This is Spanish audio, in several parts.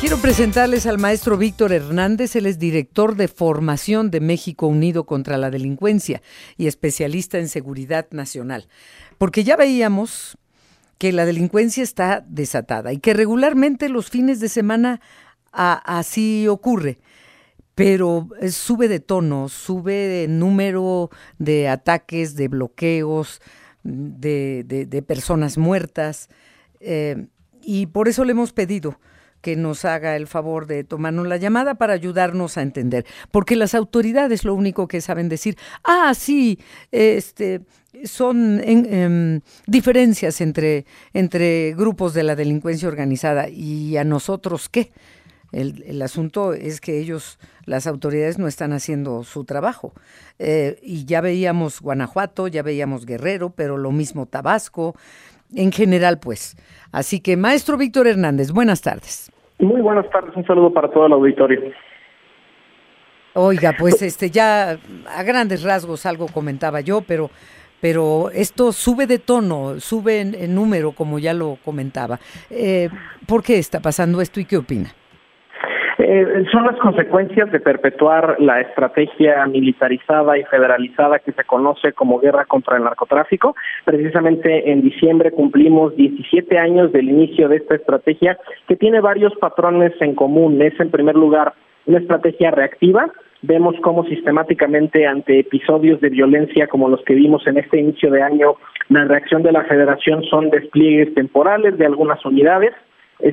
Quiero presentarles al maestro Víctor Hernández, él es director de formación de México Unido contra la Delincuencia y especialista en seguridad nacional. Porque ya veíamos que la delincuencia está desatada y que regularmente los fines de semana así ocurre pero sube de tono, sube de número de ataques, de bloqueos, de, personas muertas, eh, y por eso le hemos pedido que nos haga el favor de tomarnos la llamada para ayudarnos a entender. Porque las autoridades lo único que saben decir, ah, sí, este, son em, diferencias entre, entre grupos de la delincuencia organizada y a nosotros qué. El, el, asunto es que ellos, las autoridades, no están haciendo su trabajo. Eh, y ya veíamos Guanajuato, ya veíamos Guerrero, pero lo mismo Tabasco, en general, pues. Así que, maestro Víctor Hernández, buenas tardes. Muy buenas tardes, un saludo para todo el auditorio. Oiga, pues este ya a grandes rasgos algo comentaba yo, pero pero esto sube de tono, sube en, número, como ya lo comentaba. Eh, ¿Por qué está pasando esto y qué opina? Eh, son las consecuencias de perpetuar la estrategia militarizada y federalizada que se conoce como guerra contra el narcotráfico. Precisamente en diciembre cumplimos 17 años del inicio de esta estrategia que tiene varios patrones en común. Es, en primer lugar, una estrategia reactiva. Vemos cómo sistemáticamente ante episodios de violencia como los que vimos en este inicio de año, la reacción de la federación son despliegues temporales de algunas unidades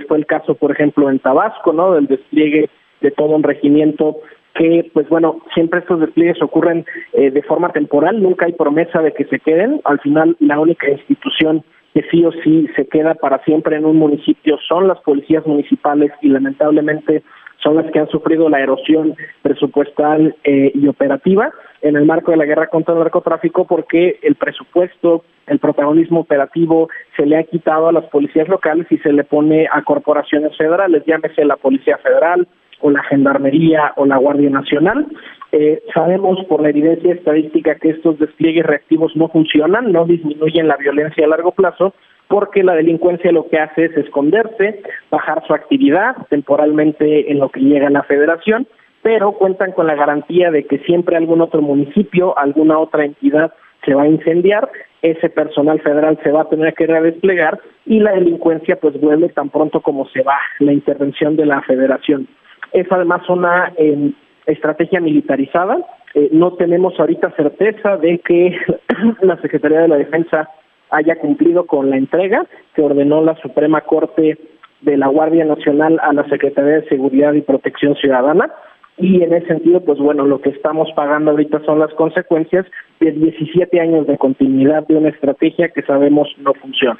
fue el caso, por ejemplo, en Tabasco, ¿no? Del despliegue de todo un regimiento que, pues bueno, siempre estos despliegues ocurren eh, de forma temporal, nunca hay promesa de que se queden. Al final, la única institución que sí o sí se queda para siempre en un municipio son las policías municipales y lamentablemente son las que han sufrido la erosión presupuestal eh, y operativa en el marco de la guerra contra el narcotráfico porque el presupuesto, el protagonismo operativo se le ha quitado a las policías locales y se le pone a corporaciones federales, llámese la Policía Federal o la Gendarmería o la Guardia Nacional. Eh, sabemos por la evidencia estadística que estos despliegues reactivos no funcionan, no disminuyen la violencia a largo plazo, porque la delincuencia lo que hace es esconderse, bajar su actividad temporalmente en lo que llega a la federación, pero cuentan con la garantía de que siempre algún otro municipio, alguna otra entidad se va a incendiar, ese personal federal se va a tener que redesplegar y la delincuencia pues vuelve tan pronto como se va la intervención de la federación. Es además una em, estrategia militarizada, eh, no tenemos ahorita certeza de que la Secretaría de la Defensa haya cumplido con la entrega que ordenó la Suprema Corte de la Guardia Nacional a la Secretaría de Seguridad y Protección Ciudadana. Y en ese sentido, pues bueno, lo que estamos pagando ahorita son las consecuencias de 17 años de continuidad de una estrategia que sabemos no funciona.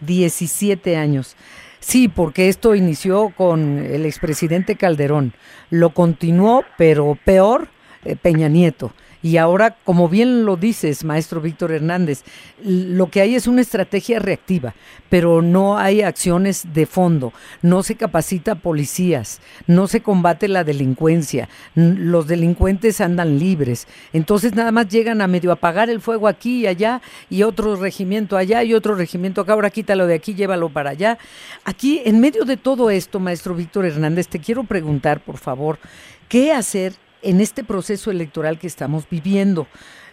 17 años. Sí, porque esto inició con el expresidente Calderón, lo continuó, pero peor, eh, Peña Nieto. Y ahora, como bien lo dices, maestro Víctor Hernández, lo que hay es una estrategia reactiva, pero no hay acciones de fondo, no se capacita policías, no se combate la delincuencia, los delincuentes andan libres, entonces nada más llegan a medio apagar el fuego aquí y allá y otro regimiento allá y otro regimiento acá, ahora quítalo de aquí, llévalo para allá. Aquí, en medio de todo esto, maestro Víctor Hernández, te quiero preguntar, por favor, ¿qué hacer en este proceso electoral que estamos viviendo.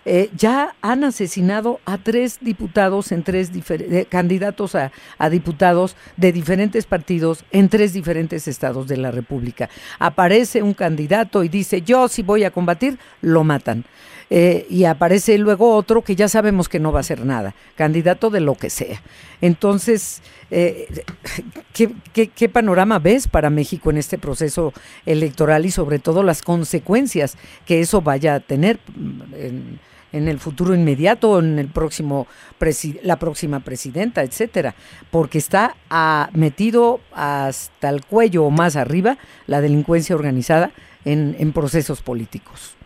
Eh, ya han asesinado a tres diputados en tres eh, candidatos a, diputados de diferentes partidos en tres diferentes estados de la República. Aparece un candidato y dice yo si voy a combatir, lo matan. Eh, y aparece luego otro que ya sabemos que no va a hacer nada, candidato de lo que sea. Entonces, ¿qué, qué panorama ves para México en este proceso electoral y sobre todo las consecuencias que eso vaya a tener? En, el futuro inmediato, en el próximo la próxima presidenta, etcétera, porque está metido hasta el cuello o más arriba la delincuencia organizada en procesos políticos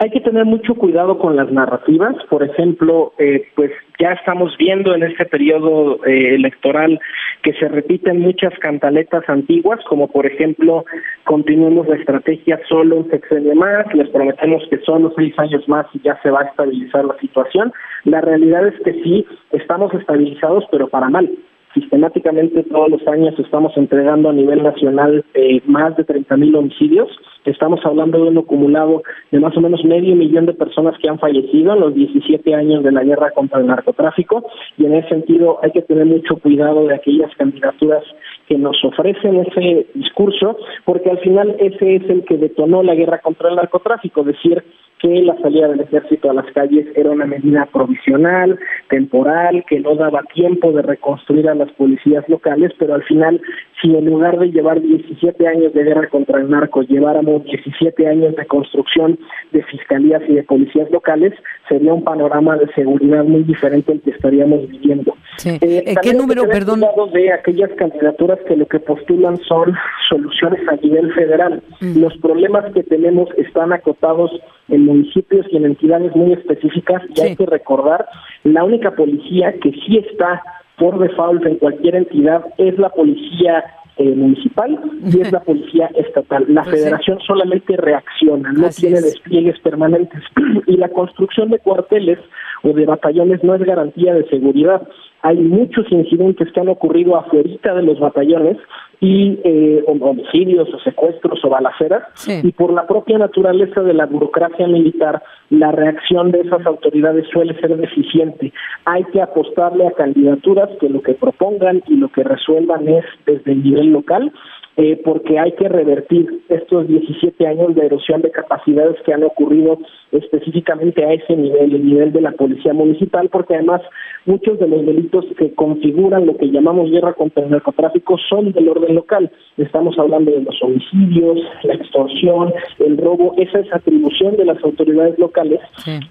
hay que tener mucho cuidado con las narrativas. Por ejemplo, eh, pues ya estamos viendo en este periodo eh, electoral que se repiten muchas cantaletas antiguas, como por ejemplo, continuemos la estrategia solo un sexenio más, les prometemos que solo seis años más y ya se va a estabilizar la situación. La realidad es que sí, estamos estabilizados, pero para mal sistemáticamente todos los años estamos entregando a nivel nacional eh, más de 30 mil homicidios. Estamos hablando de un acumulado de más o menos medio millón de personas que han fallecido en los 17 años de la guerra contra el narcotráfico y en ese sentido hay que tener mucho cuidado de aquellas candidaturas que nos ofrecen ese discurso porque al final ese es el que detonó la guerra contra el narcotráfico, decir que la salida del ejército a las calles era una medida provisional, temporal, que no daba tiempo de reconstruir a las policías locales, pero al final, si en lugar de llevar 17 años de guerra contra el narco, lleváramos 17 años de construcción de fiscalías y de policías locales, sería un panorama de seguridad muy diferente al que estaríamos viviendo. Sí. Eh, ¿Qué número, perdón? de aquellas candidaturas que lo que postulan son soluciones a nivel federal. Mm. Los problemas que tenemos están acotados en municipios y en entidades muy específicas y hay que recordar, la única policía que sí está por default en cualquier entidad es la policía eh, municipal y es la policía estatal. La pues federación solamente reacciona, no tiene despliegues permanentes y la construcción de cuarteles o de batallones no es garantía de seguridad. Hay muchos incidentes que han ocurrido afuera de los batallones y eh, homicidios o secuestros o balaceras y por la propia naturaleza de la burocracia militar la reacción de esas autoridades suele ser deficiente. Hay que apostarle a candidaturas que lo que propongan y lo que resuelvan es desde el nivel local eh, porque hay que revertir estos 17 años de erosión de capacidades que han ocurrido específicamente a ese nivel, el nivel de la policía municipal, porque además muchos de los delitos que configuran lo que llamamos guerra contra el narcotráfico son del orden local. Estamos hablando de los homicidios, la extorsión, el robo, esa es atribución de las autoridades locales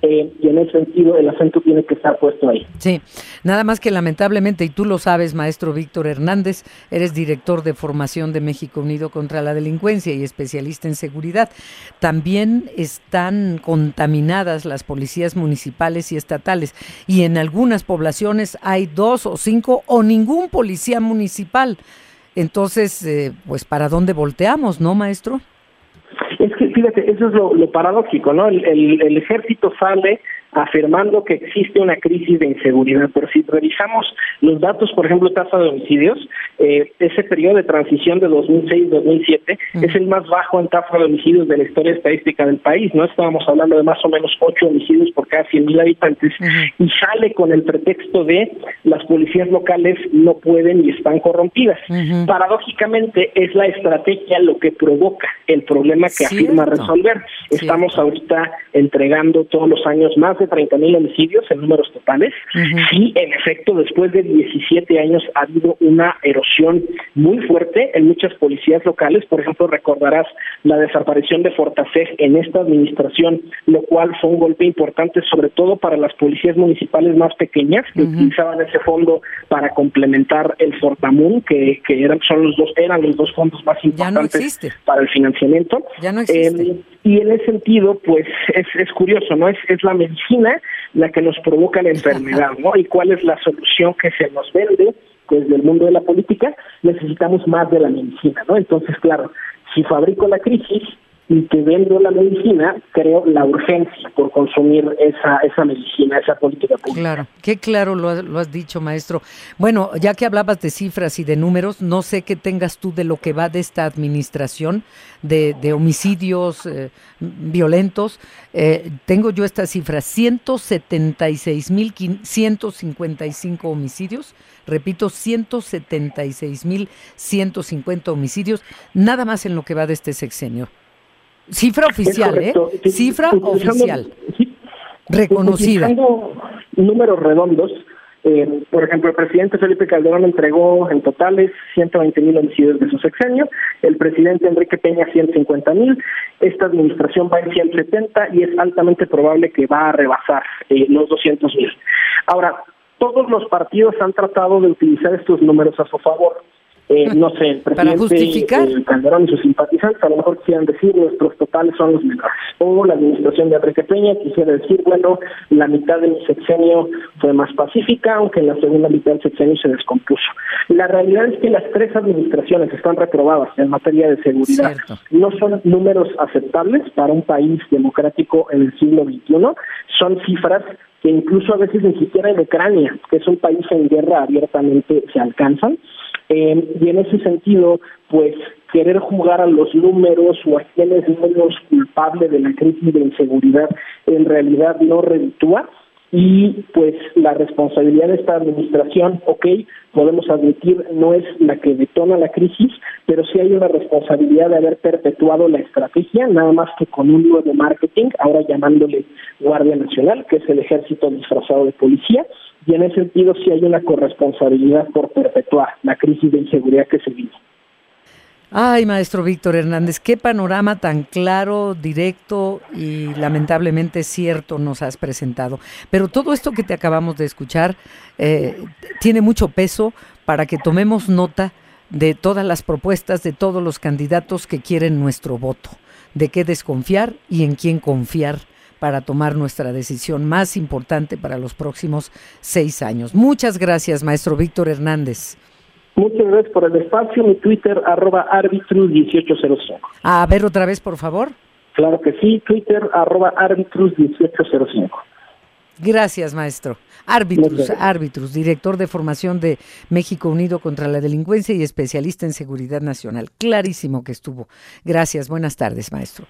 eh, y en ese sentido el acento tiene que estar puesto ahí. Sí, nada más que lamentablemente, y tú lo sabes, maestro Víctor Hernández, eres director de formación de México Unido contra la Delincuencia y especialista en seguridad, también están contaminadas las policías municipales y estatales y en algunas poblaciones hay dos o cinco o ningún policía municipal. Entonces, eh, pues, ¿para dónde volteamos, no, maestro? Es que, fíjate, eso es lo, paradójico, ¿no? el, el ejército sale afirmando que existe una crisis de inseguridad. Pero si revisamos los datos, por ejemplo, tasa de homicidios, eh, ese periodo de transición de 2006-2007 es el más bajo en tasa de homicidios de la historia estadística del país. No estábamos hablando de más o menos 8 homicidios por cada 100.000 habitantes y sale con el pretexto de las policías locales no pueden y están corrompidas. Paradójicamente es la estrategia lo que provoca el problema que afirma resolver. Estamos ahorita entregando todos los años más de 30 mil homicidios en números totales. y en efecto, después de 17 años ha habido una erosión muy fuerte en muchas policías locales. Por ejemplo, recordarás la desaparición de Fortaseg en esta administración, lo cual fue un golpe importante, sobre todo para las policías municipales más pequeñas que utilizaban ese fondo para complementar el Fortamun, que, que eran son los dos eran los dos fondos más importantes para el financiamiento. Ya no existe. Eh, y en ese sentido, pues es, es curioso, ¿no? Es, es la la que nos provoca la enfermedad, ¿no? Y cuál es la solución que se nos vende desde el mundo de la política, necesitamos más de la medicina, ¿no? Entonces, claro, si fabrico la crisis, y que vendo la medicina, creo la urgencia por consumir esa, esa medicina, esa política pública. Claro, qué claro lo, has dicho, maestro. Bueno, ya que hablabas de cifras y de números, no sé qué tengas tú de lo que va de esta administración de, de homicidios eh, violentos. Eh, tengo yo esta cifra, 176.155 homicidios, repito, 176.150 homicidios, nada más en lo que va de este sexenio. Cifra oficial, ¿eh? Cifra oficial. Reconocida. números redondos, eh, por ejemplo, el presidente Felipe Calderón entregó en totales 120 mil homicidios de su sexenio, el presidente Enrique Peña 150 mil, esta administración va en 170 y es altamente probable que va a rebasar eh, los 200 mil. Ahora, todos los partidos han tratado de utilizar estos números a su favor eh, no sé, el presidente eh, Calderón y sus simpatizantes a lo mejor quisieran decir nuestros totales son los menores. O la administración de Enrique Peña quisiera decir, bueno, la mitad de mi sexenio fue más pacífica, aunque en la segunda mitad del sexenio se descompuso. La realidad es que las tres administraciones están reprobadas en materia de seguridad. No son números aceptables para un país democrático en el siglo XXI, son cifras que incluso a veces ni siquiera en Ucrania, que es un país en guerra abiertamente, se alcanzan. Eh, y en ese sentido, pues querer jugar a los números o a quién es menos culpable de la crisis de inseguridad en realidad no reditúa y pues la responsabilidad de esta administración, ok, podemos admitir, no es la que detona la crisis, pero sí hay una responsabilidad de haber perpetuado la estrategia, nada más que con un nuevo marketing, ahora llamándole Guardia Nacional, que es el ejército disfrazado de policía, y en ese sentido sí hay una corresponsabilidad por perpetuar la crisis de inseguridad que se vive. Ay, maestro Víctor Hernández, qué panorama tan claro, directo y lamentablemente cierto nos has presentado. Pero todo esto que te acabamos de escuchar eh, tiene mucho peso para que tomemos nota de todas las propuestas de todos los candidatos que quieren nuestro voto, de qué desconfiar y en quién confiar para tomar nuestra decisión más importante para los próximos seis años. Muchas gracias, maestro Víctor Hernández. Muchas gracias por el espacio. Mi Twitter, arroba arbitrus1805. A ver otra vez, por favor. Claro que sí, Twitter, arroba arbitrus1805. Gracias, maestro. Arbitrus, Arbitrus, director de formación de México Unido contra la Delincuencia y especialista en seguridad nacional. Clarísimo que estuvo. Gracias, buenas tardes, maestro.